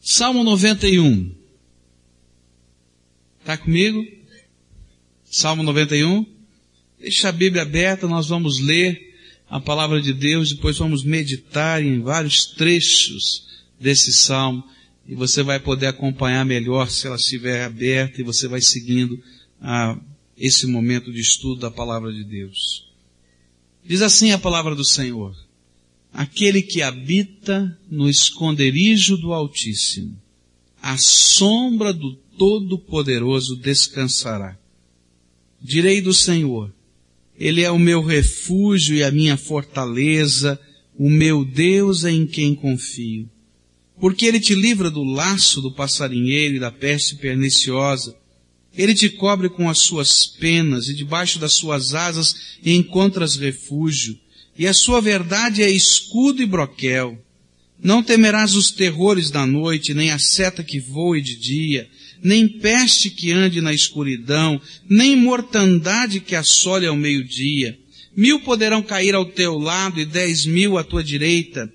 Salmo 91. Está comigo? Salmo 91. Deixa a Bíblia aberta, nós vamos ler a palavra de Deus, depois vamos meditar em vários trechos desse salmo e você vai poder acompanhar melhor se ela estiver aberta e você vai seguindo a esse momento de estudo da palavra de Deus. Diz assim a palavra do Senhor: Aquele que habita no esconderijo do Altíssimo, a sombra do Todo-Poderoso descansará. Direi do Senhor, Ele é o meu refúgio e a minha fortaleza, o meu Deus em quem confio. Porque Ele te livra do laço do passarinheiro e da peste perniciosa, ele te cobre com as suas penas e debaixo das suas asas encontras refúgio. E a sua verdade é escudo e broquel. Não temerás os terrores da noite, nem a seta que voe de dia, nem peste que ande na escuridão, nem mortandade que assole ao meio-dia. Mil poderão cair ao teu lado e dez mil à tua direita,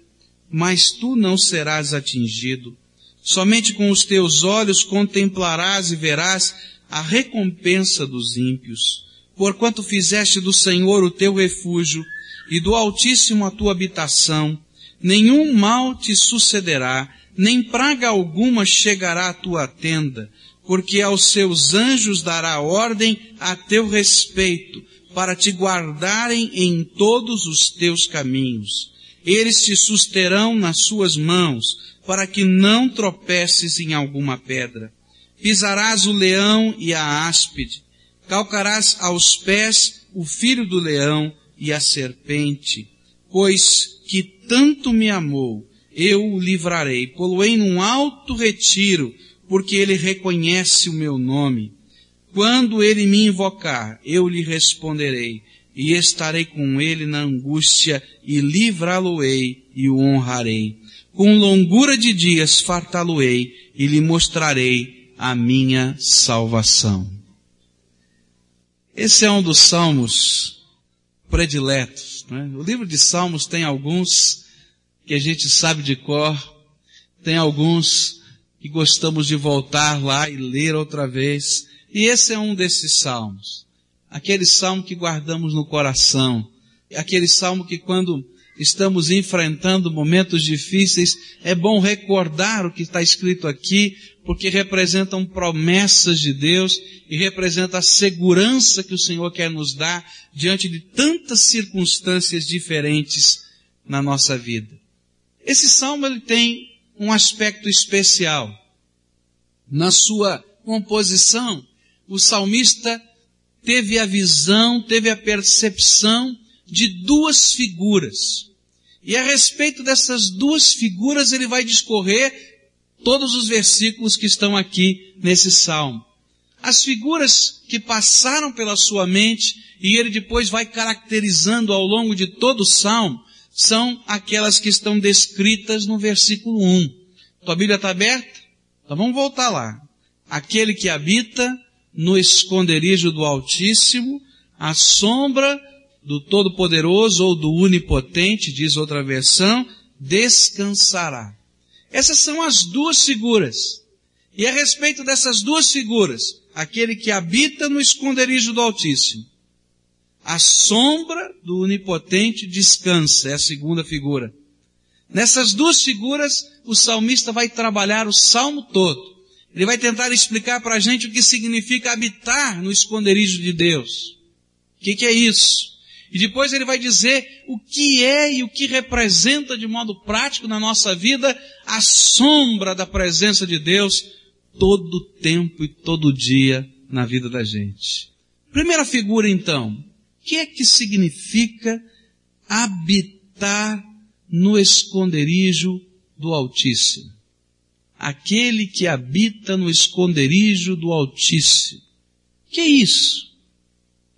mas tu não serás atingido. Somente com os teus olhos contemplarás e verás a recompensa dos ímpios. Porquanto fizeste do Senhor o teu refúgio e do Altíssimo a tua habitação, nenhum mal te sucederá, nem praga alguma chegará à tua tenda, porque aos seus anjos dará ordem a teu respeito, para te guardarem em todos os teus caminhos. Eles te susterão nas suas mãos, para que não tropeces em alguma pedra. Pisarás o leão e a áspide, calcarás aos pés o filho do leão e a serpente, pois que tanto me amou, eu o livrarei, poloei num alto retiro, porque ele reconhece o meu nome. Quando ele me invocar, eu lhe responderei, e estarei com ele na angústia, e livrá-lo-ei e o honrarei. Com longura de dias fartá-lo-ei, e lhe mostrarei a minha salvação. Esse é um dos salmos prediletos. Né? O livro de Salmos tem alguns que a gente sabe de cor, tem alguns que gostamos de voltar lá e ler outra vez. E esse é um desses salmos. Aquele salmo que guardamos no coração. Aquele salmo que quando estamos enfrentando momentos difíceis, é bom recordar o que está escrito aqui, porque representam promessas de Deus e representa a segurança que o Senhor quer nos dar diante de tantas circunstâncias diferentes na nossa vida. Esse salmo ele tem um aspecto especial. Na sua composição, o salmista teve a visão, teve a percepção de duas figuras. E a respeito dessas duas figuras ele vai discorrer todos os versículos que estão aqui nesse salmo. As figuras que passaram pela sua mente e ele depois vai caracterizando ao longo de todo o salmo são aquelas que estão descritas no versículo 1. Tua Bíblia está aberta? Então vamos voltar lá. Aquele que habita no esconderijo do Altíssimo, a sombra do Todo-Poderoso ou do Onipotente, diz outra versão, descansará. Essas são as duas figuras. E a respeito dessas duas figuras, aquele que habita no esconderijo do Altíssimo, a sombra do Onipotente descansa, é a segunda figura. Nessas duas figuras, o salmista vai trabalhar o salmo todo. Ele vai tentar explicar para a gente o que significa habitar no esconderijo de Deus. O que, que é isso? E depois ele vai dizer o que é e o que representa de modo prático na nossa vida a sombra da presença de Deus todo tempo e todo dia na vida da gente. Primeira figura então, o que é que significa habitar no esconderijo do Altíssimo? Aquele que habita no esconderijo do Altíssimo. Que é isso?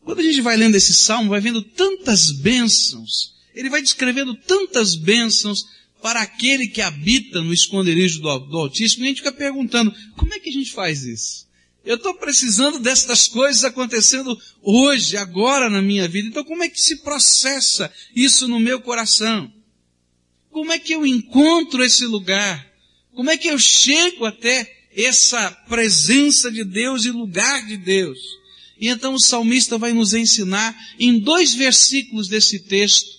Quando a gente vai lendo esse salmo, vai vendo tantas bênçãos, ele vai descrevendo tantas bênçãos para aquele que habita no esconderijo do, do Altíssimo, e a gente fica perguntando, como é que a gente faz isso? Eu estou precisando destas coisas acontecendo hoje, agora na minha vida. Então como é que se processa isso no meu coração? Como é que eu encontro esse lugar? Como é que eu chego até essa presença de Deus e lugar de Deus? E então o salmista vai nos ensinar em dois versículos desse texto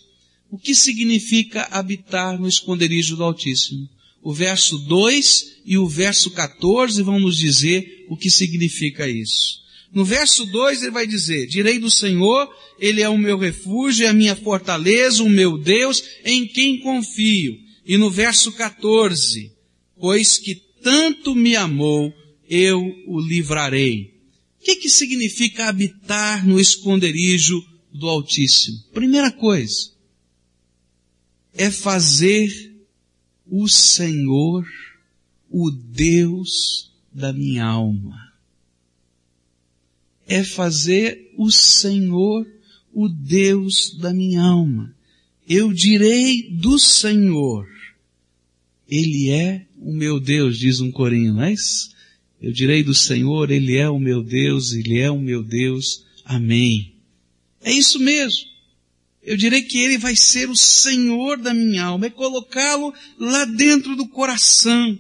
o que significa habitar no esconderijo do Altíssimo. O verso 2 e o verso 14 vão nos dizer o que significa isso. No verso 2 ele vai dizer, direi do Senhor, Ele é o meu refúgio, é a minha fortaleza, o meu Deus, em quem confio. E no verso 14, pois que tanto me amou, eu o livrarei. O que, que significa habitar no esconderijo do Altíssimo? Primeira coisa, é fazer o Senhor o Deus da minha alma. É fazer o Senhor o Deus da minha alma. Eu direi do Senhor, Ele é o meu Deus, diz um corinho, não é isso? Eu direi do Senhor, Ele é o meu Deus, Ele é o meu Deus. Amém. É isso mesmo. Eu direi que Ele vai ser o Senhor da minha alma, é colocá-lo lá dentro do coração,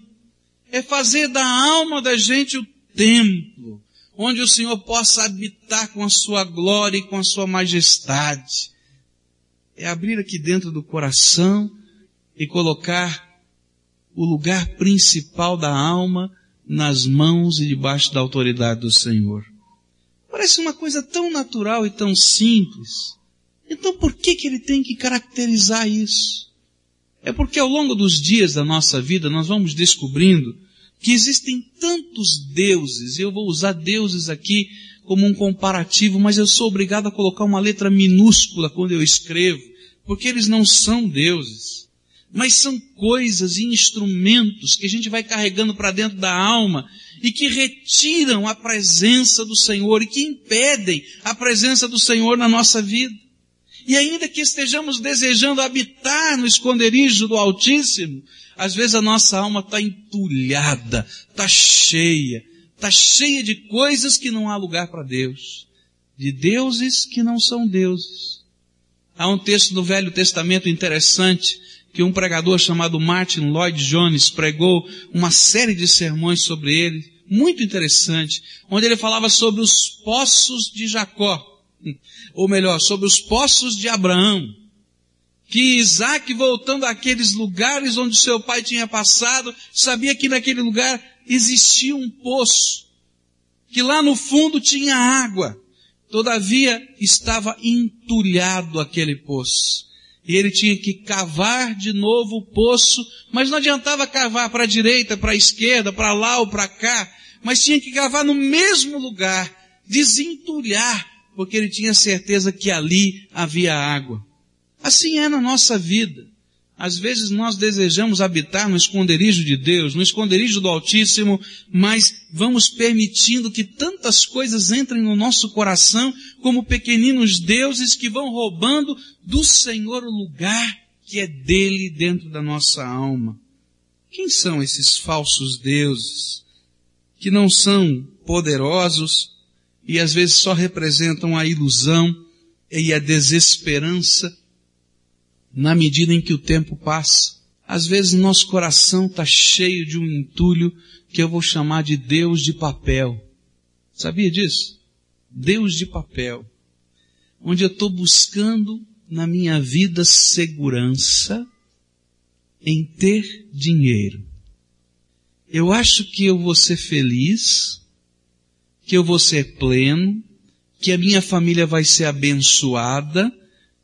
é fazer da alma da gente o templo, onde o Senhor possa habitar com a sua glória e com a sua majestade. É abrir aqui dentro do coração e colocar o lugar principal da alma nas mãos e debaixo da autoridade do Senhor. Parece uma coisa tão natural e tão simples. Então por que que ele tem que caracterizar isso? É porque ao longo dos dias da nossa vida nós vamos descobrindo que existem tantos deuses, eu vou usar deuses aqui como um comparativo, mas eu sou obrigado a colocar uma letra minúscula quando eu escrevo, porque eles não são deuses mas são coisas e instrumentos que a gente vai carregando para dentro da alma e que retiram a presença do Senhor e que impedem a presença do Senhor na nossa vida. E ainda que estejamos desejando habitar no esconderijo do Altíssimo, às vezes a nossa alma está entulhada, está cheia, está cheia de coisas que não há lugar para Deus, de deuses que não são deuses. Há um texto do Velho Testamento interessante que um pregador chamado Martin Lloyd Jones pregou uma série de sermões sobre ele, muito interessante, onde ele falava sobre os poços de Jacó, ou melhor, sobre os poços de Abraão, que Isaac, voltando àqueles lugares onde seu pai tinha passado, sabia que naquele lugar existia um poço, que lá no fundo tinha água, todavia estava entulhado aquele poço e ele tinha que cavar de novo o poço, mas não adiantava cavar para a direita, para a esquerda, para lá ou para cá, mas tinha que cavar no mesmo lugar, desentulhar, porque ele tinha certeza que ali havia água. Assim é na nossa vida. Às vezes nós desejamos habitar no esconderijo de Deus, no esconderijo do Altíssimo, mas vamos permitindo que tantas coisas entrem no nosso coração como pequeninos deuses que vão roubando do Senhor o lugar que é dele dentro da nossa alma. Quem são esses falsos deuses que não são poderosos e às vezes só representam a ilusão e a desesperança na medida em que o tempo passa. Às vezes nosso coração está cheio de um entulho que eu vou chamar de Deus de papel. Sabia disso? Deus de papel. Onde eu estou buscando na minha vida segurança em ter dinheiro. Eu acho que eu vou ser feliz, que eu vou ser pleno, que a minha família vai ser abençoada,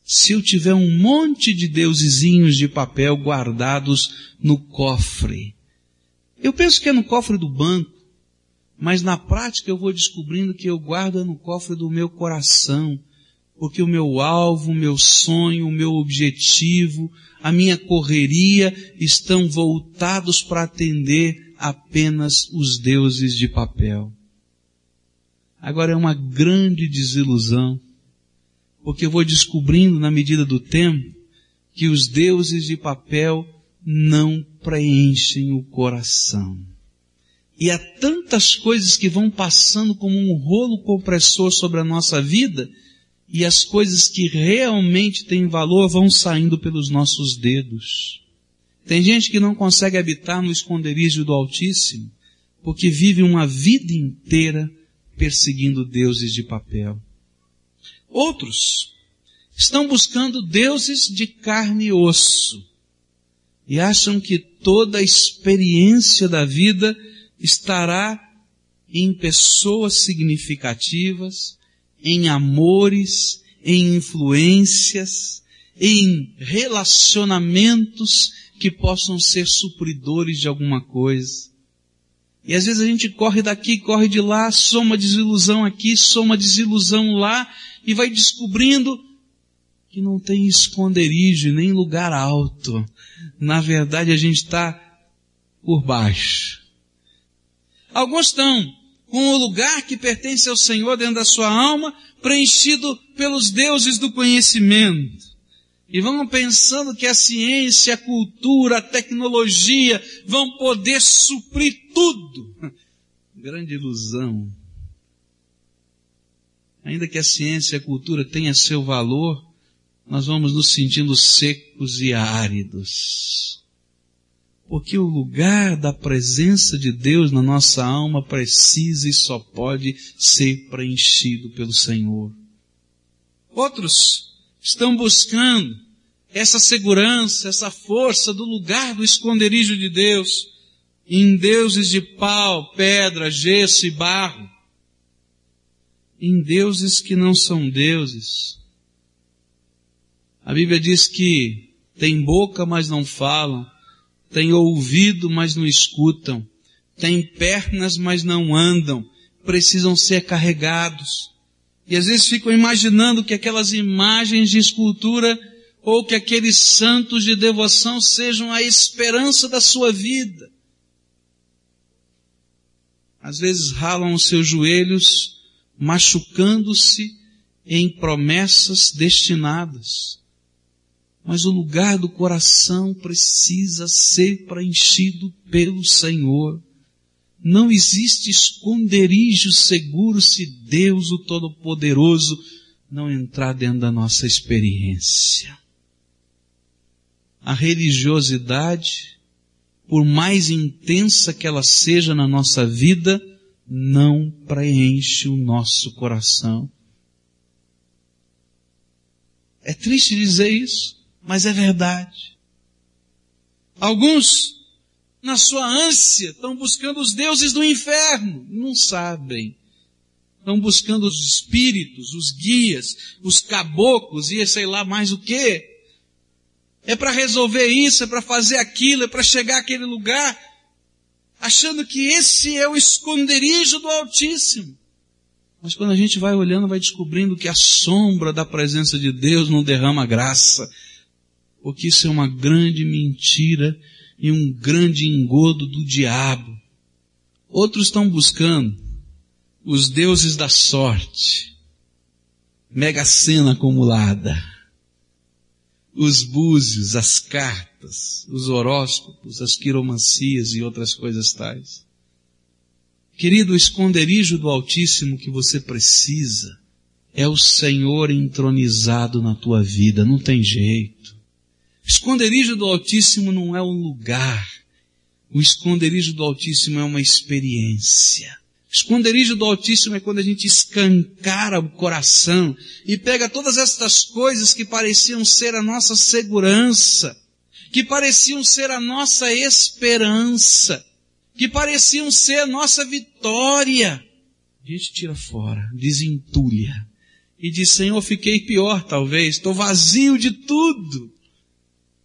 se eu tiver um monte de deusezinhos de papel guardados no cofre. Eu penso que é no cofre do banco, mas na prática eu vou descobrindo que eu guardo no cofre do meu coração, porque o meu alvo, o meu sonho, o meu objetivo, a minha correria estão voltados para atender apenas os deuses de papel. Agora é uma grande desilusão porque eu vou descobrindo na medida do tempo que os deuses de papel não preenchem o coração. E há tantas coisas que vão passando como um rolo compressor sobre a nossa vida, e as coisas que realmente têm valor vão saindo pelos nossos dedos. Tem gente que não consegue habitar no esconderijo do Altíssimo porque vive uma vida inteira perseguindo deuses de papel. Outros estão buscando deuses de carne e osso e acham que toda a experiência da vida estará em pessoas significativas, em amores, em influências, em relacionamentos que possam ser supridores de alguma coisa. E às vezes a gente corre daqui, corre de lá, soma desilusão aqui, soma desilusão lá, e vai descobrindo que não tem esconderijo nem lugar alto. Na verdade a gente está por baixo. Alguns estão com o lugar que pertence ao Senhor dentro da sua alma, preenchido pelos deuses do conhecimento. E vão pensando que a ciência, a cultura, a tecnologia vão poder suprir tudo. Grande ilusão. Ainda que a ciência e a cultura tenham seu valor, nós vamos nos sentindo secos e áridos. Porque o lugar da presença de Deus na nossa alma precisa e só pode ser preenchido pelo Senhor. Outros estão buscando essa segurança, essa força do lugar do esconderijo de Deus em deuses de pau, pedra, gesso e barro, em deuses que não são deuses. A Bíblia diz que tem boca, mas não falam, tem ouvido, mas não escutam, tem pernas, mas não andam, precisam ser carregados. E às vezes ficam imaginando que aquelas imagens de escultura ou que aqueles santos de devoção sejam a esperança da sua vida. Às vezes ralam os seus joelhos, machucando-se em promessas destinadas. Mas o lugar do coração precisa ser preenchido pelo Senhor. Não existe esconderijo seguro se Deus, o Todo-Poderoso, não entrar dentro da nossa experiência. A religiosidade, por mais intensa que ela seja na nossa vida, não preenche o nosso coração. É triste dizer isso, mas é verdade. Alguns na sua ânsia, estão buscando os deuses do inferno. Não sabem. Estão buscando os espíritos, os guias, os caboclos e sei lá mais o que. É para resolver isso, é para fazer aquilo, é para chegar àquele lugar, achando que esse é o esconderijo do Altíssimo. Mas quando a gente vai olhando, vai descobrindo que a sombra da presença de Deus não derrama graça, porque isso é uma grande mentira e um grande engodo do diabo. Outros estão buscando os deuses da sorte, mega cena acumulada, os búzios, as cartas, os horóscopos, as quiromancias e outras coisas tais. Querido, o esconderijo do Altíssimo que você precisa é o Senhor entronizado na tua vida, não tem jeito. Esconderijo do Altíssimo não é um lugar. O esconderijo do Altíssimo é uma experiência. O esconderijo do Altíssimo é quando a gente escancara o coração e pega todas estas coisas que pareciam ser a nossa segurança, que pareciam ser a nossa esperança, que pareciam ser a nossa vitória. A gente tira fora, desentulha e diz, Senhor, fiquei pior talvez, estou vazio de tudo.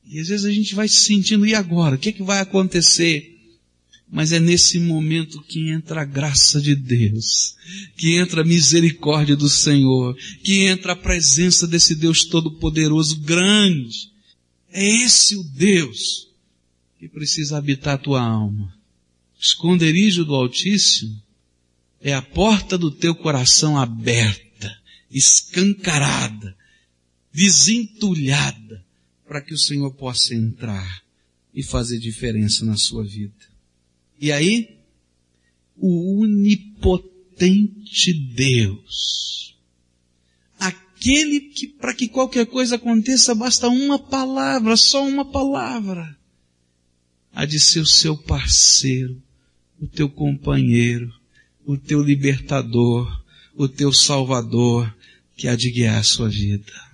E às vezes a gente vai se sentindo, e agora? O que, é que vai acontecer? Mas é nesse momento que entra a graça de Deus, que entra a misericórdia do Senhor, que entra a presença desse Deus Todo-Poderoso, grande. É esse o Deus que precisa habitar a tua alma. O esconderijo do Altíssimo é a porta do teu coração aberta, escancarada, desentulhada, para que o Senhor possa entrar e fazer diferença na sua vida. E aí, o onipotente Deus, aquele que para que qualquer coisa aconteça basta uma palavra, só uma palavra. há de ser o seu parceiro, o teu companheiro, o teu libertador, o teu salvador, que há de guiar a sua vida.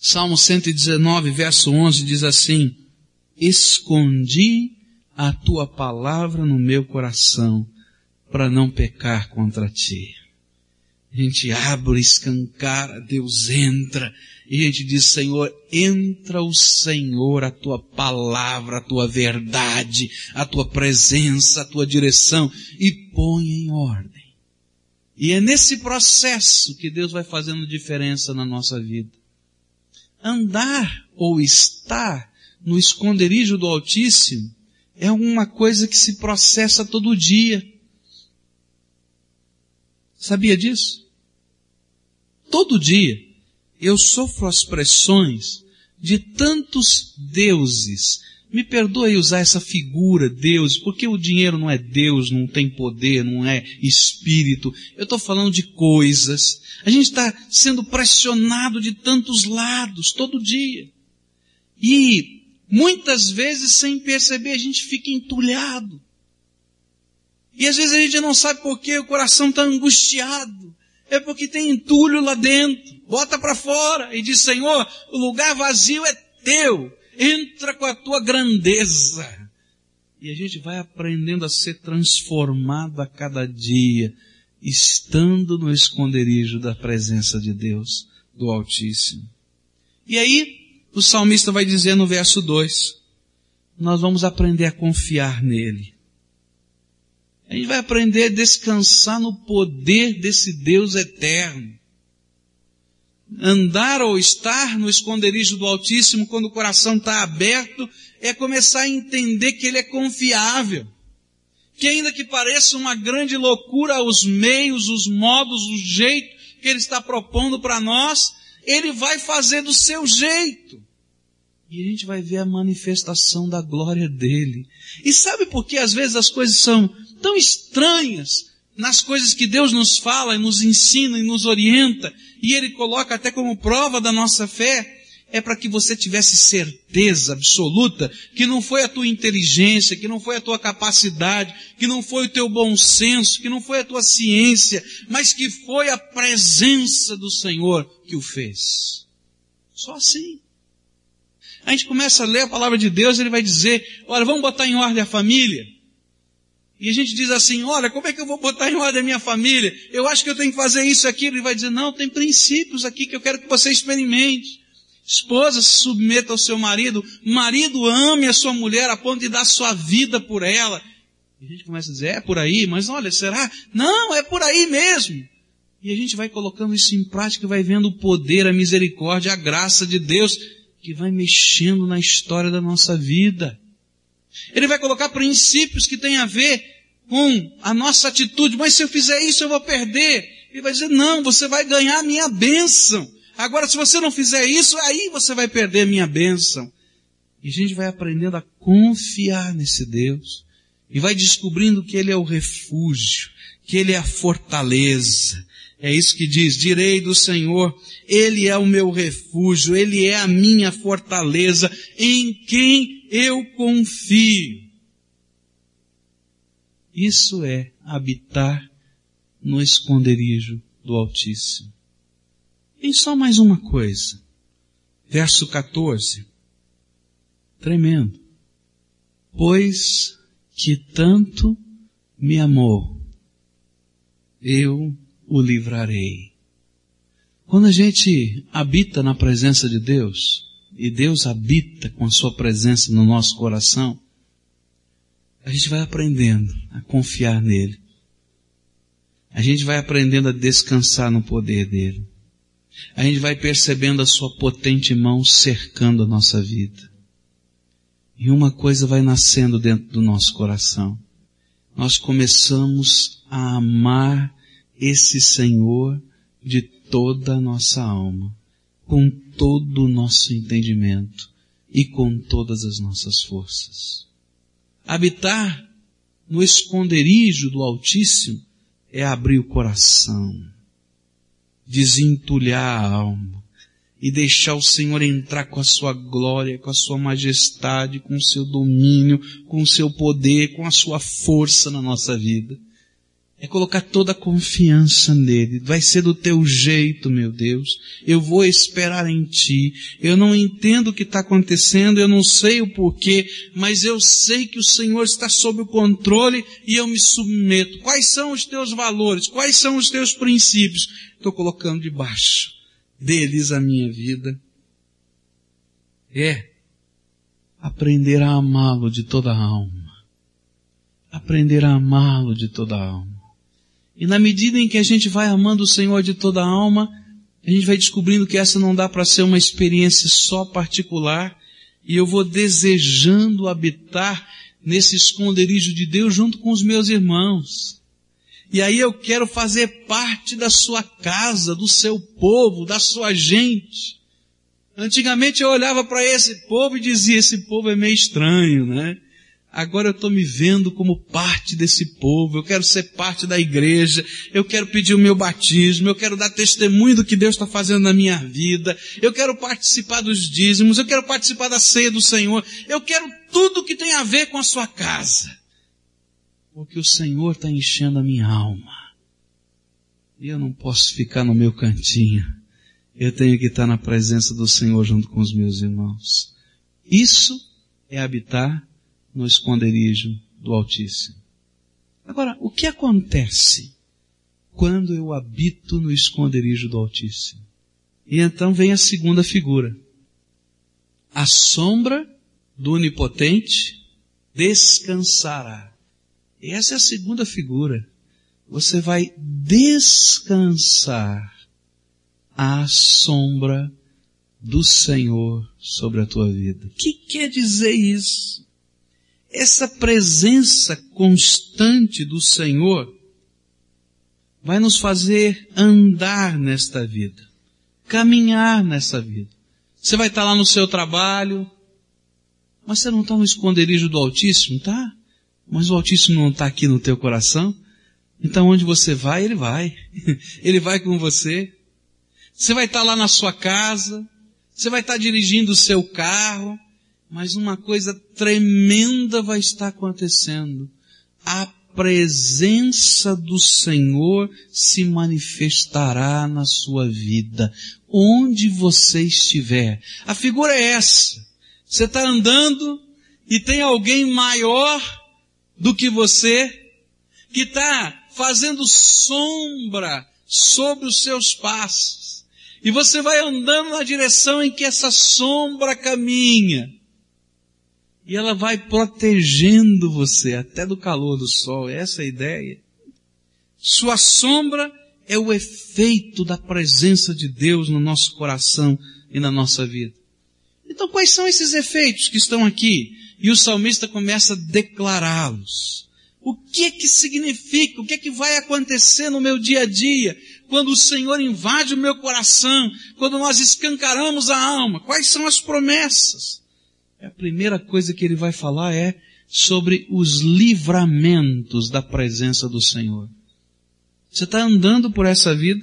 Salmo 119, verso 11 diz assim, Escondi a tua palavra no meu coração, para não pecar contra ti. A gente abre, escancara, Deus entra, e a gente diz, Senhor, entra o Senhor, a tua palavra, a tua verdade, a tua presença, a tua direção, e põe em ordem. E é nesse processo que Deus vai fazendo diferença na nossa vida. Andar ou estar no esconderijo do Altíssimo é uma coisa que se processa todo dia. Sabia disso? Todo dia eu sofro as pressões de tantos deuses. Me perdoe usar essa figura, Deus, porque o dinheiro não é Deus, não tem poder, não é espírito. Eu estou falando de coisas. A gente está sendo pressionado de tantos lados, todo dia. E muitas vezes, sem perceber, a gente fica entulhado. E às vezes a gente não sabe por que o coração está angustiado. É porque tem entulho lá dentro. Bota para fora e diz, Senhor, o lugar vazio é teu. Entra com a tua grandeza. E a gente vai aprendendo a ser transformado a cada dia, estando no esconderijo da presença de Deus, do Altíssimo. E aí, o salmista vai dizer no verso 2, nós vamos aprender a confiar nele. A gente vai aprender a descansar no poder desse Deus eterno. Andar ou estar no esconderijo do Altíssimo quando o coração está aberto é começar a entender que Ele é confiável. Que ainda que pareça uma grande loucura os meios, os modos, o jeito que Ele está propondo para nós, Ele vai fazer do seu jeito. E a gente vai ver a manifestação da glória dele. E sabe por que às vezes as coisas são tão estranhas nas coisas que Deus nos fala e nos ensina e nos orienta, e Ele coloca até como prova da nossa fé, é para que você tivesse certeza absoluta que não foi a tua inteligência, que não foi a tua capacidade, que não foi o teu bom senso, que não foi a tua ciência, mas que foi a presença do Senhor que o fez. Só assim. A gente começa a ler a palavra de Deus, ele vai dizer, olha, vamos botar em ordem a família. E a gente diz assim, olha, como é que eu vou botar em ordem a minha família? Eu acho que eu tenho que fazer isso aqui. Ele vai dizer, não, tem princípios aqui que eu quero que você experimente. Esposa, se submeta ao seu marido. Marido, ame a sua mulher a ponto de dar sua vida por ela. E a gente começa a dizer, é por aí, mas olha, será? Não, é por aí mesmo. E a gente vai colocando isso em prática e vai vendo o poder, a misericórdia, a graça de Deus que vai mexendo na história da nossa vida. Ele vai colocar princípios que têm a ver com a nossa atitude, mas se eu fizer isso eu vou perder. Ele vai dizer, não, você vai ganhar a minha bênção. Agora, se você não fizer isso, aí você vai perder a minha bênção. E a gente vai aprendendo a confiar nesse Deus. E vai descobrindo que Ele é o refúgio, que Ele é a fortaleza. É isso que diz, direi do Senhor, Ele é o meu refúgio, Ele é a minha fortaleza, em quem eu confio. Isso é habitar no esconderijo do Altíssimo. Tem só mais uma coisa. Verso 14. Tremendo. Pois que tanto me amou, eu o livrarei. Quando a gente habita na presença de Deus, e Deus habita com a sua presença no nosso coração, a gente vai aprendendo a confiar nele. A gente vai aprendendo a descansar no poder dele. A gente vai percebendo a sua potente mão cercando a nossa vida. E uma coisa vai nascendo dentro do nosso coração. Nós começamos a amar esse Senhor de toda a nossa alma com todo o nosso entendimento e com todas as nossas forças. Habitar no esconderijo do Altíssimo é abrir o coração, desentulhar a alma e deixar o Senhor entrar com a sua glória, com a sua majestade, com o seu domínio, com o seu poder, com a sua força na nossa vida. É colocar toda a confiança nele. Vai ser do teu jeito, meu Deus. Eu vou esperar em ti. Eu não entendo o que está acontecendo, eu não sei o porquê, mas eu sei que o Senhor está sob o controle e eu me submeto. Quais são os teus valores? Quais são os teus princípios? Estou colocando debaixo deles a minha vida. É aprender a amá-lo de toda a alma. Aprender a amá-lo de toda a alma. E na medida em que a gente vai amando o Senhor de toda a alma, a gente vai descobrindo que essa não dá para ser uma experiência só particular, e eu vou desejando habitar nesse esconderijo de Deus junto com os meus irmãos. E aí eu quero fazer parte da sua casa, do seu povo, da sua gente. Antigamente eu olhava para esse povo e dizia, esse povo é meio estranho, né? Agora eu estou me vendo como parte desse povo, eu quero ser parte da igreja, eu quero pedir o meu batismo, eu quero dar testemunho do que Deus está fazendo na minha vida, eu quero participar dos dízimos, eu quero participar da ceia do Senhor, eu quero tudo que tem a ver com a sua casa. Porque o Senhor está enchendo a minha alma. E eu não posso ficar no meu cantinho. Eu tenho que estar na presença do Senhor junto com os meus irmãos. Isso é habitar no esconderijo do Altíssimo. Agora, o que acontece quando eu habito no esconderijo do Altíssimo? E então vem a segunda figura. A sombra do Onipotente descansará. Essa é a segunda figura. Você vai descansar à sombra do Senhor sobre a tua vida. O que quer dizer isso? Essa presença constante do Senhor vai nos fazer andar nesta vida, caminhar nessa vida. Você vai estar lá no seu trabalho, mas você não está no esconderijo do Altíssimo, tá? Mas o Altíssimo não está aqui no teu coração. Então onde você vai, Ele vai. Ele vai com você. Você vai estar lá na sua casa, você vai estar dirigindo o seu carro, mas uma coisa tremenda vai estar acontecendo. A presença do Senhor se manifestará na sua vida, onde você estiver. A figura é essa. Você está andando e tem alguém maior do que você que está fazendo sombra sobre os seus passos. E você vai andando na direção em que essa sombra caminha. E ela vai protegendo você até do calor do sol. Essa é a ideia. Sua sombra é o efeito da presença de Deus no nosso coração e na nossa vida. Então quais são esses efeitos que estão aqui? E o salmista começa a declará-los. O que é que significa? O que é que vai acontecer no meu dia a dia? Quando o Senhor invade o meu coração? Quando nós escancaramos a alma? Quais são as promessas? A primeira coisa que ele vai falar é sobre os livramentos da presença do Senhor. Você está andando por essa vida,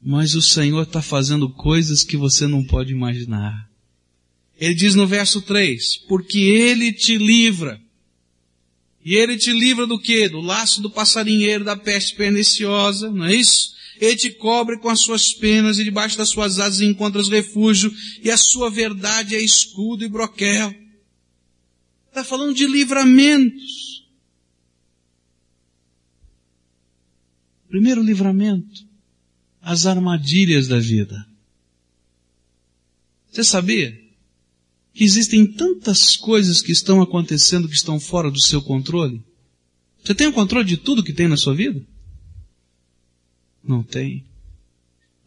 mas o Senhor está fazendo coisas que você não pode imaginar. Ele diz no verso 3, porque Ele te livra. E Ele te livra do que? Do laço do passarinheiro, da peste perniciosa, não é isso? Ele te cobre com as suas penas e debaixo das suas asas encontras refúgio e a sua verdade é escudo e broquel. Está falando de livramentos. Primeiro livramento, as armadilhas da vida. Você sabia que existem tantas coisas que estão acontecendo que estão fora do seu controle? Você tem o controle de tudo que tem na sua vida? Não tem.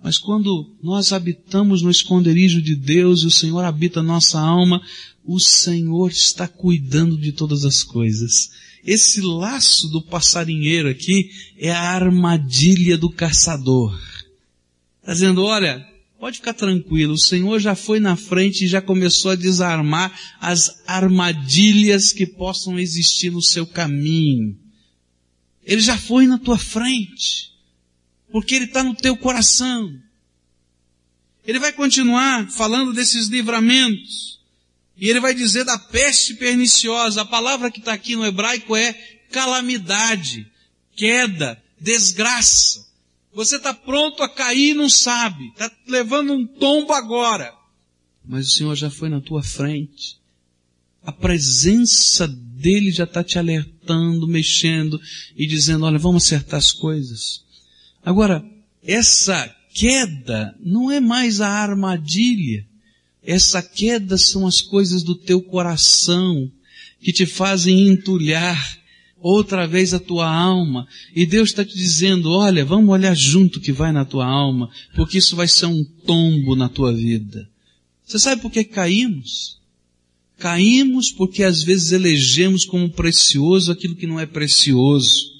Mas quando nós habitamos no esconderijo de Deus e o Senhor habita nossa alma, o Senhor está cuidando de todas as coisas. Esse laço do passarinheiro aqui é a armadilha do caçador. Está dizendo, olha, pode ficar tranquilo, o Senhor já foi na frente e já começou a desarmar as armadilhas que possam existir no seu caminho. Ele já foi na tua frente porque Ele está no teu coração. Ele vai continuar falando desses livramentos. E ele vai dizer da peste perniciosa. A palavra que está aqui no hebraico é calamidade, queda, desgraça. Você está pronto a cair e não sabe. Está levando um tombo agora. Mas o Senhor já foi na tua frente. A presença dele já está te alertando, mexendo e dizendo, olha, vamos acertar as coisas. Agora, essa queda não é mais a armadilha. Essa queda são as coisas do teu coração que te fazem entulhar outra vez a tua alma. E Deus está te dizendo, olha, vamos olhar junto que vai na tua alma, porque isso vai ser um tombo na tua vida. Você sabe por que caímos? Caímos porque às vezes elegemos como precioso aquilo que não é precioso.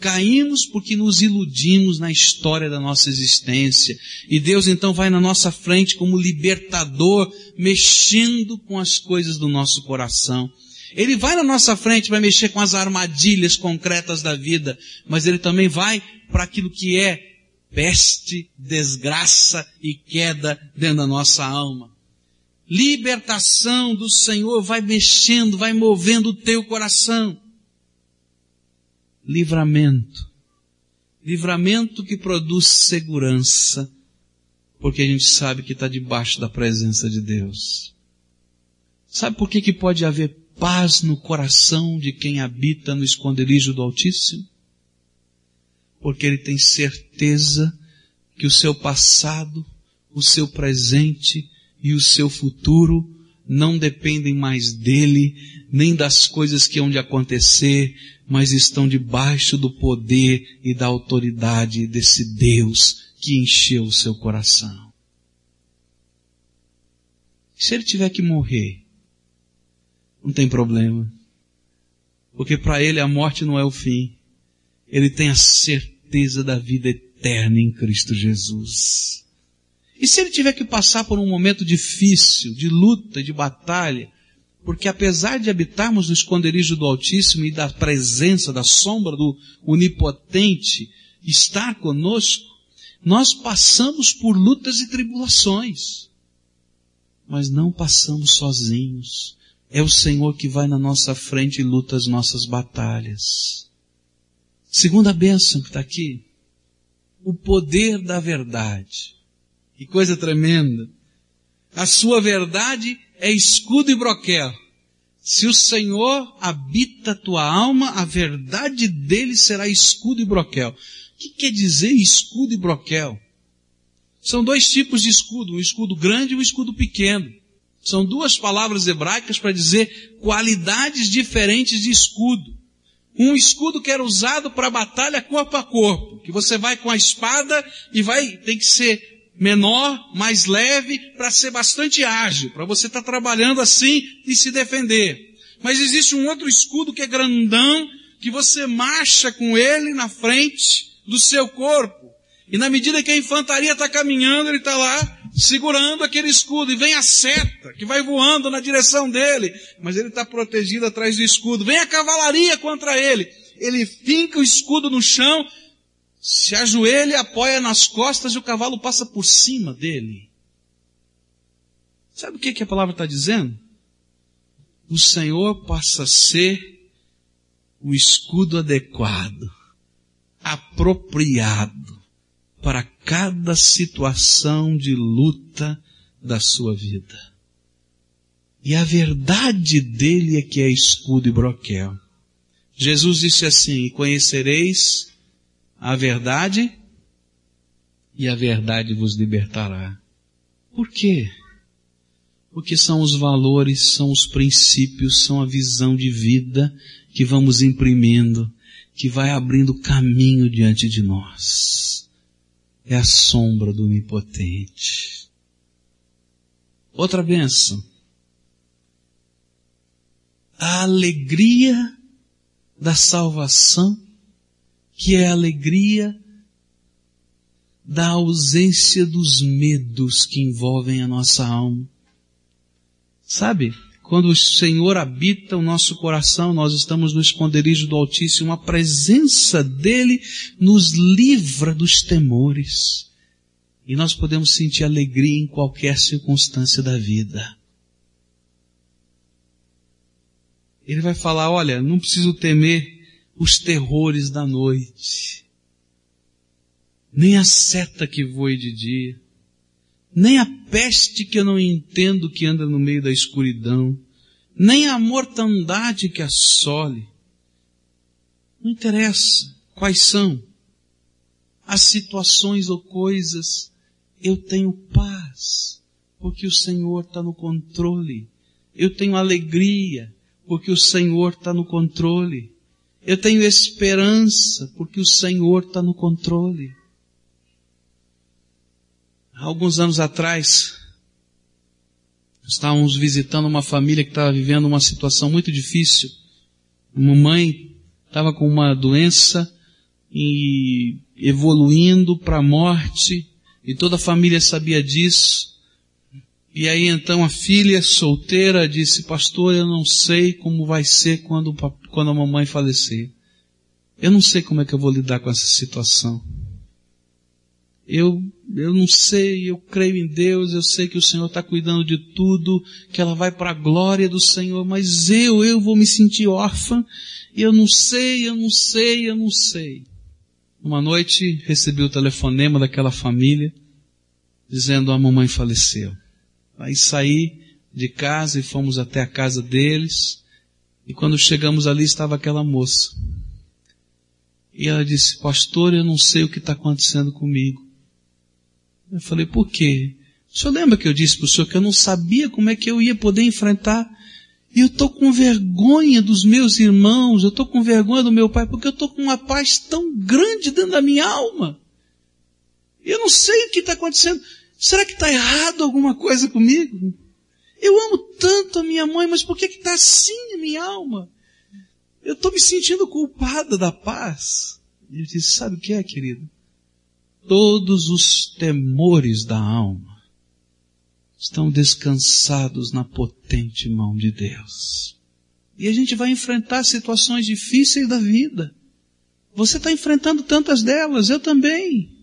Caímos porque nos iludimos na história da nossa existência. E Deus então vai na nossa frente como libertador, mexendo com as coisas do nosso coração. Ele vai na nossa frente, vai mexer com as armadilhas concretas da vida, mas ele também vai para aquilo que é peste, desgraça e queda dentro da nossa alma. Libertação do Senhor vai mexendo, vai movendo o teu coração. Livramento. Livramento que produz segurança, porque a gente sabe que está debaixo da presença de Deus. Sabe por que, que pode haver paz no coração de quem habita no esconderijo do Altíssimo? Porque ele tem certeza que o seu passado, o seu presente e o seu futuro não dependem mais dele, nem das coisas que hão de acontecer, mas estão debaixo do poder e da autoridade desse Deus que encheu o seu coração. Se ele tiver que morrer, não tem problema. Porque para ele a morte não é o fim. Ele tem a certeza da vida eterna em Cristo Jesus. E se ele tiver que passar por um momento difícil, de luta, de batalha, porque apesar de habitarmos no esconderijo do Altíssimo e da presença, da sombra do Onipotente estar conosco, nós passamos por lutas e tribulações. Mas não passamos sozinhos. É o Senhor que vai na nossa frente e luta as nossas batalhas. Segunda bênção que está aqui. O poder da verdade. Que coisa tremenda. A sua verdade é escudo e broquel. Se o Senhor habita tua alma, a verdade dele será escudo e broquel. O que quer dizer escudo e broquel? São dois tipos de escudo, um escudo grande e um escudo pequeno. São duas palavras hebraicas para dizer qualidades diferentes de escudo. Um escudo que era usado para batalha corpo a corpo, que você vai com a espada e vai, tem que ser menor, mais leve, para ser bastante ágil, para você estar tá trabalhando assim e se defender. Mas existe um outro escudo que é grandão, que você marcha com ele na frente do seu corpo. E na medida que a infantaria está caminhando, ele está lá segurando aquele escudo. E vem a seta, que vai voando na direção dele. Mas ele está protegido atrás do escudo. Vem a cavalaria contra ele. Ele finca o escudo no chão, se ajoelha, apoia nas costas e o cavalo passa por cima dele. Sabe o que, que a palavra está dizendo? O Senhor passa a ser o escudo adequado, apropriado para cada situação de luta da sua vida. E a verdade dele é que é escudo e broquel. Jesus disse assim, conhecereis a verdade e a verdade vos libertará. Por quê? Porque são os valores, são os princípios, são a visão de vida que vamos imprimindo, que vai abrindo caminho diante de nós. É a sombra do onipotente. Outra benção. A alegria da salvação que é a alegria da ausência dos medos que envolvem a nossa alma. Sabe? Quando o Senhor habita o nosso coração, nós estamos no esconderijo do Altíssimo, a presença dEle nos livra dos temores. E nós podemos sentir alegria em qualquer circunstância da vida. Ele vai falar, olha, não preciso temer os terrores da noite, nem a seta que voe de dia, nem a peste que eu não entendo que anda no meio da escuridão, nem a mortandade que assole. Não interessa quais são as situações ou coisas, eu tenho paz, porque o Senhor está no controle. Eu tenho alegria, porque o Senhor está no controle. Eu tenho esperança, porque o Senhor está no controle. Há alguns anos atrás, estávamos visitando uma família que estava vivendo uma situação muito difícil. Uma mãe estava com uma doença e evoluindo para a morte, e toda a família sabia disso. E aí então a filha solteira disse, pastor, eu não sei como vai ser quando, quando a mamãe falecer. Eu não sei como é que eu vou lidar com essa situação. Eu, eu não sei, eu creio em Deus, eu sei que o Senhor está cuidando de tudo, que ela vai para a glória do Senhor, mas eu, eu vou me sentir órfã, e eu não sei, eu não sei, eu não sei. Uma noite recebi o telefonema daquela família, dizendo a mamãe faleceu. Aí saí de casa e fomos até a casa deles, e quando chegamos ali estava aquela moça. E ela disse, pastor, eu não sei o que está acontecendo comigo. Eu falei, por quê? O senhor lembra que eu disse para o senhor que eu não sabia como é que eu ia poder enfrentar? E eu estou com vergonha dos meus irmãos, eu estou com vergonha do meu pai, porque eu estou com uma paz tão grande dentro da minha alma. Eu não sei o que está acontecendo. Será que está errado alguma coisa comigo? Eu amo tanto a minha mãe, mas por que está assim a minha alma? Eu estou me sentindo culpada da paz. E eu disse, sabe o que é, querido? todos os temores da alma estão descansados na potente mão de Deus. E a gente vai enfrentar situações difíceis da vida. Você está enfrentando tantas delas, eu também.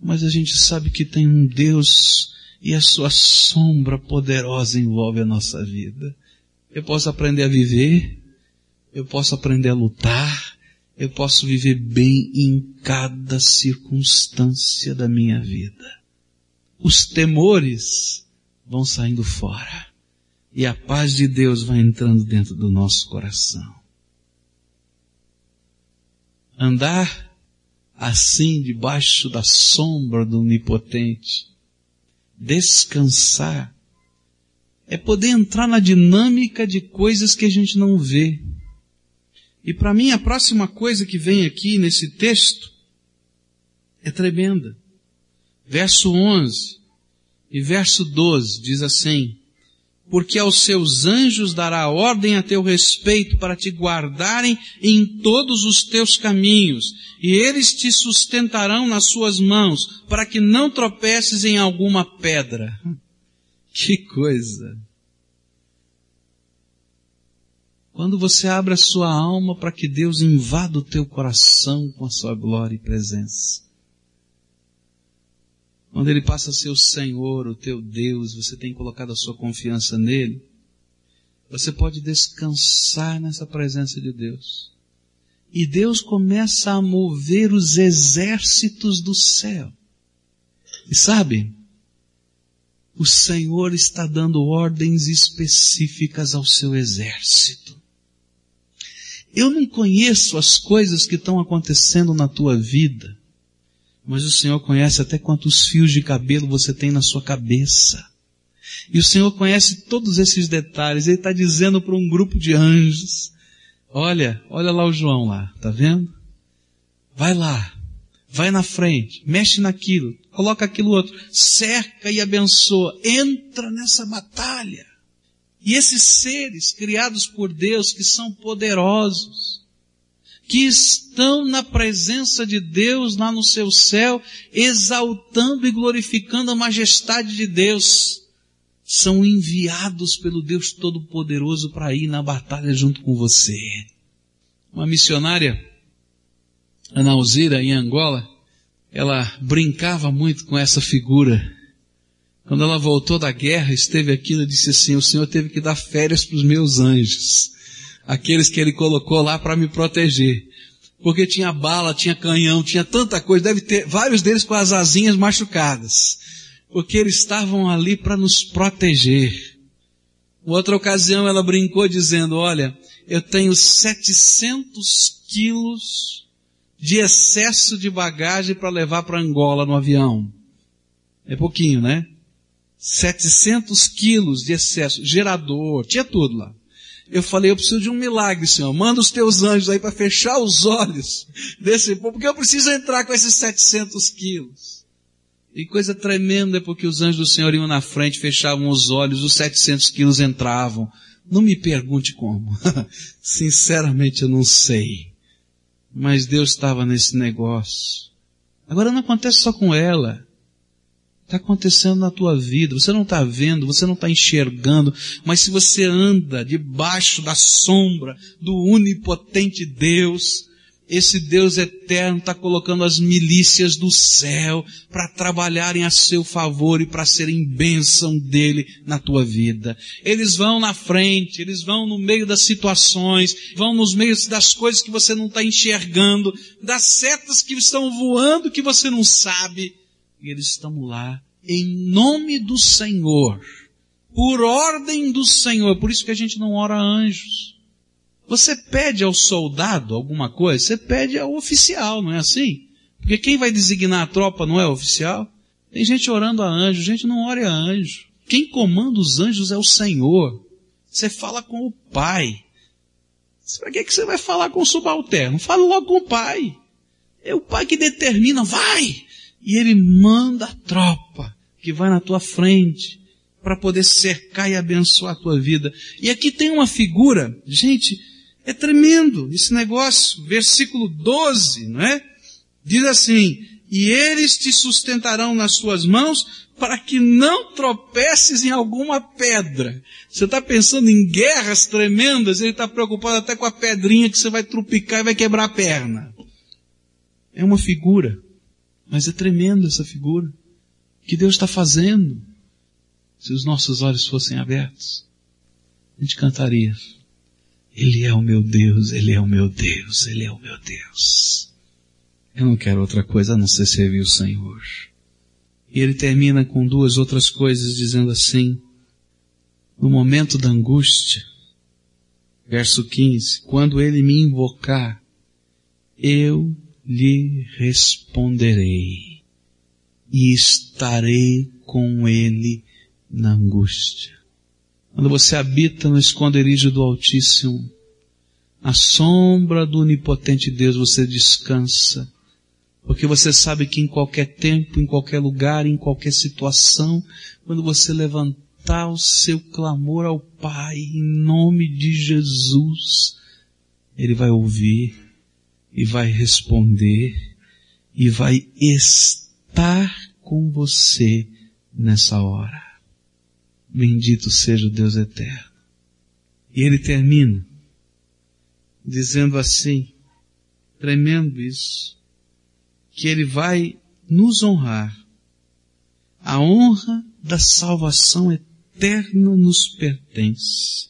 Mas a gente sabe que tem um Deus e a sua sombra poderosa envolve a nossa vida. Eu posso aprender a viver, eu posso aprender a lutar, eu posso viver bem em cada circunstância da minha vida. Os temores vão saindo fora e a paz de Deus vai entrando dentro do nosso coração. Andar assim debaixo da sombra do Onipotente, descansar, é poder entrar na dinâmica de coisas que a gente não vê, e para mim a próxima coisa que vem aqui nesse texto é tremenda. Verso 11 e verso 12 diz assim, porque aos seus anjos dará ordem a teu respeito para te guardarem em todos os teus caminhos, e eles te sustentarão nas suas mãos, para que não tropeces em alguma pedra. Que coisa! Quando você abre a sua alma para que Deus invada o teu coração com a sua glória e presença. Quando Ele passa a ser o Senhor, o teu Deus, você tem colocado a sua confiança nele, você pode descansar nessa presença de Deus. E Deus começa a mover os exércitos do céu. E sabe, o Senhor está dando ordens específicas ao seu exército. Eu não conheço as coisas que estão acontecendo na tua vida, mas o Senhor conhece até quantos fios de cabelo você tem na sua cabeça. E o Senhor conhece todos esses detalhes. Ele está dizendo para um grupo de anjos, olha, olha lá o João lá, tá vendo? Vai lá, vai na frente, mexe naquilo, coloca aquilo outro, cerca e abençoa, entra nessa batalha. E esses seres criados por Deus que são poderosos, que estão na presença de Deus lá no seu céu, exaltando e glorificando a majestade de Deus, são enviados pelo Deus Todo-Poderoso para ir na batalha junto com você. Uma missionária, Ana Alzira, em Angola, ela brincava muito com essa figura. Quando ela voltou da guerra, esteve aqui, ela disse assim, o Senhor teve que dar férias para os meus anjos. Aqueles que Ele colocou lá para me proteger. Porque tinha bala, tinha canhão, tinha tanta coisa, deve ter vários deles com as asinhas machucadas. Porque eles estavam ali para nos proteger. Outra ocasião ela brincou dizendo, olha, eu tenho 700 quilos de excesso de bagagem para levar para Angola no avião. É pouquinho, né? 700 quilos de excesso, gerador, tinha tudo lá. Eu falei, eu preciso de um milagre, Senhor. Manda os teus anjos aí para fechar os olhos desse povo, porque eu preciso entrar com esses 700 quilos. E coisa tremenda, porque os anjos do Senhor iam na frente, fechavam os olhos, os 700 quilos entravam. Não me pergunte como. Sinceramente eu não sei. Mas Deus estava nesse negócio. Agora não acontece só com ela. Está acontecendo na tua vida. Você não está vendo, você não está enxergando, mas se você anda debaixo da sombra do onipotente Deus, esse Deus eterno está colocando as milícias do céu para trabalharem a seu favor e para serem bênção dele na tua vida. Eles vão na frente, eles vão no meio das situações, vão nos meios das coisas que você não está enxergando, das setas que estão voando que você não sabe. E eles estão lá em nome do Senhor, por ordem do Senhor. Por isso que a gente não ora anjos. Você pede ao soldado alguma coisa, você pede ao oficial, não é assim? Porque quem vai designar a tropa não é o oficial? Tem gente orando a anjo, gente não ora a anjo. Quem comanda os anjos é o Senhor. Você fala com o Pai. Para que, que você vai falar com o subalterno? Fala logo com o Pai. É o Pai que determina, vai! E ele manda a tropa que vai na tua frente para poder cercar e abençoar a tua vida. E aqui tem uma figura, gente, é tremendo esse negócio. Versículo 12, não é? Diz assim, e eles te sustentarão nas suas mãos para que não tropeces em alguma pedra. Você está pensando em guerras tremendas, ele está preocupado até com a pedrinha que você vai trupicar e vai quebrar a perna. É uma figura, mas é tremenda essa figura. O que Deus está fazendo? Se os nossos olhos fossem abertos, a gente cantaria. Ele é o meu Deus, Ele é o meu Deus, Ele é o meu Deus. Eu não quero outra coisa a não ser servir o Senhor. E ele termina com duas outras coisas dizendo assim, no momento da angústia, verso 15, quando ele me invocar, eu lhe responderei e estarei com ele na angústia. Quando você habita no esconderijo do Altíssimo, a sombra do onipotente Deus, você descansa. Porque você sabe que em qualquer tempo, em qualquer lugar, em qualquer situação, quando você levantar o seu clamor ao Pai, em nome de Jesus, Ele vai ouvir e vai responder e vai estar com você nessa hora. Bendito seja o Deus eterno. E ele termina dizendo assim, tremendo isso, que ele vai nos honrar. A honra da salvação eterna nos pertence.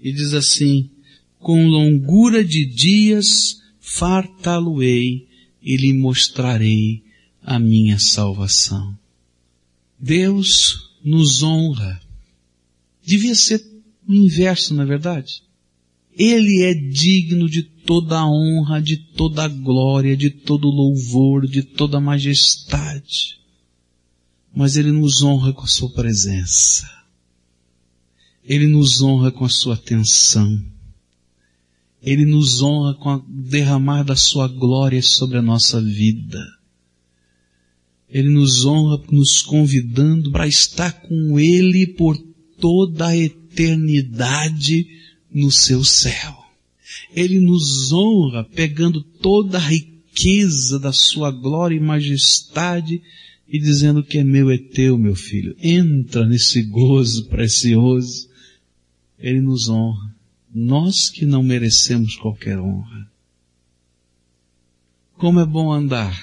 E diz assim, com longura de dias fartá-lo-ei e lhe mostrarei a minha salvação. Deus nos honra Devia ser o inverso, na é verdade. Ele é digno de toda a honra, de toda a glória, de todo louvor, de toda a majestade. Mas Ele nos honra com a Sua presença. Ele nos honra com a Sua atenção. Ele nos honra com o derramar da Sua glória sobre a nossa vida. Ele nos honra nos convidando para estar com Ele por toda a eternidade no seu céu. Ele nos honra pegando toda a riqueza da sua glória e majestade e dizendo que é meu, é teu, meu filho. Entra nesse gozo precioso. Ele nos honra. Nós que não merecemos qualquer honra. Como é bom andar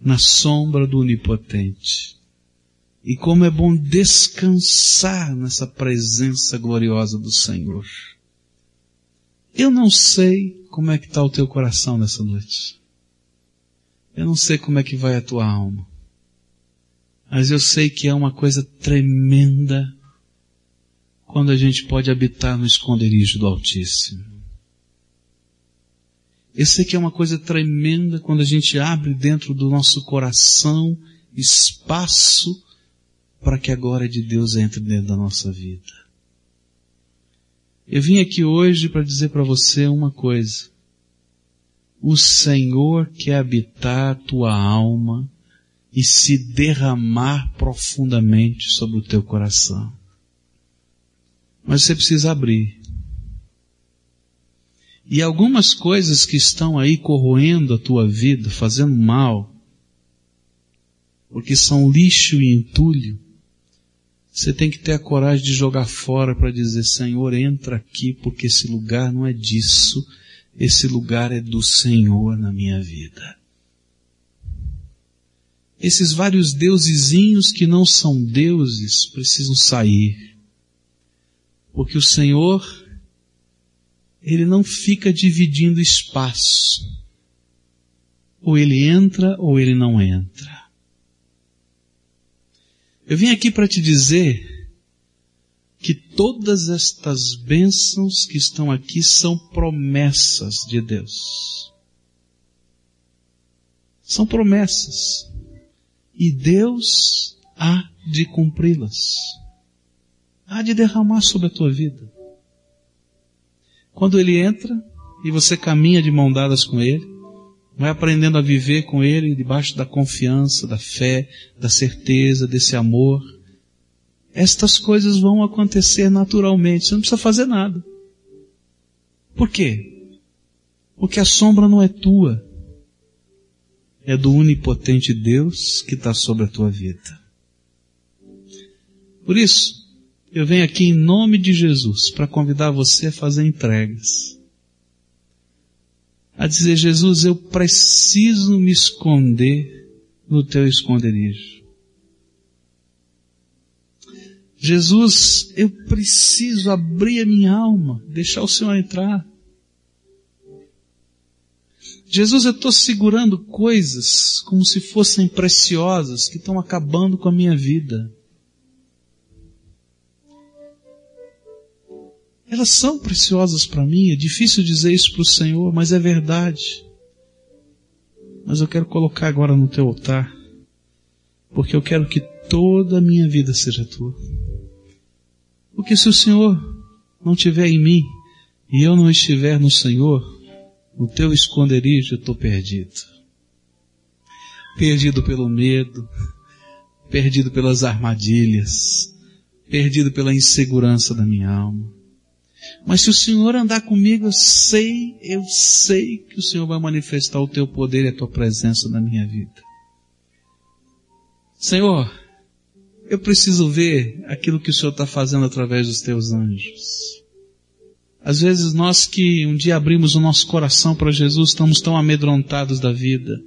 na sombra do Onipotente. E como é bom descansar nessa presença gloriosa do Senhor. Eu não sei como é que está o teu coração nessa noite. Eu não sei como é que vai a tua alma. Mas eu sei que é uma coisa tremenda quando a gente pode habitar no esconderijo do Altíssimo. Eu sei que é uma coisa tremenda quando a gente abre dentro do nosso coração espaço para que a glória de Deus entre dentro da nossa vida. Eu vim aqui hoje para dizer para você uma coisa. O Senhor quer habitar tua alma e se derramar profundamente sobre o teu coração. Mas você precisa abrir. E algumas coisas que estão aí corroendo a tua vida, fazendo mal, porque são lixo e entulho, você tem que ter a coragem de jogar fora para dizer, Senhor, entra aqui porque esse lugar não é disso, esse lugar é do Senhor na minha vida. Esses vários deusezinhos que não são deuses precisam sair. Porque o Senhor ele não fica dividindo espaço. Ou ele entra ou ele não entra. Eu vim aqui para te dizer que todas estas bênçãos que estão aqui são promessas de Deus. São promessas. E Deus há de cumpri-las. Há de derramar sobre a tua vida. Quando ele entra e você caminha de mão dadas com ele, vai aprendendo a viver com ele debaixo da confiança, da fé, da certeza, desse amor. Estas coisas vão acontecer naturalmente, você não precisa fazer nada. Por quê? Porque a sombra não é tua, é do onipotente Deus que está sobre a tua vida. Por isso, eu venho aqui em nome de Jesus para convidar você a fazer entregas. A dizer, Jesus, eu preciso me esconder no teu esconderijo. Jesus, eu preciso abrir a minha alma, deixar o Senhor entrar. Jesus, eu estou segurando coisas como se fossem preciosas que estão acabando com a minha vida. Elas são preciosas para mim, é difícil dizer isso para o Senhor, mas é verdade. Mas eu quero colocar agora no teu altar, porque eu quero que toda a minha vida seja tua. Porque se o Senhor não estiver em mim e eu não estiver no Senhor, no teu esconderijo eu estou perdido. Perdido pelo medo, perdido pelas armadilhas, perdido pela insegurança da minha alma. Mas se o Senhor andar comigo, eu sei, eu sei que o Senhor vai manifestar o teu poder e a tua presença na minha vida. Senhor, eu preciso ver aquilo que o Senhor está fazendo através dos teus anjos. Às vezes nós que um dia abrimos o nosso coração para Jesus estamos tão amedrontados da vida.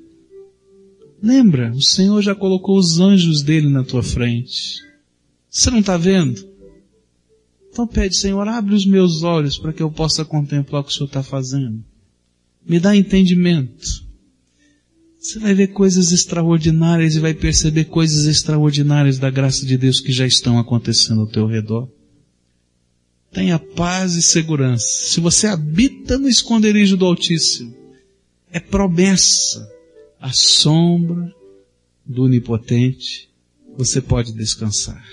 Lembra, o Senhor já colocou os anjos dele na tua frente. Você não está vendo? Então pede, Senhor, abre os meus olhos para que eu possa contemplar o que o Senhor está fazendo. Me dá entendimento. Você vai ver coisas extraordinárias e vai perceber coisas extraordinárias da graça de Deus que já estão acontecendo ao teu redor. Tenha paz e segurança. Se você habita no esconderijo do Altíssimo, é promessa, a sombra do Onipotente, você pode descansar.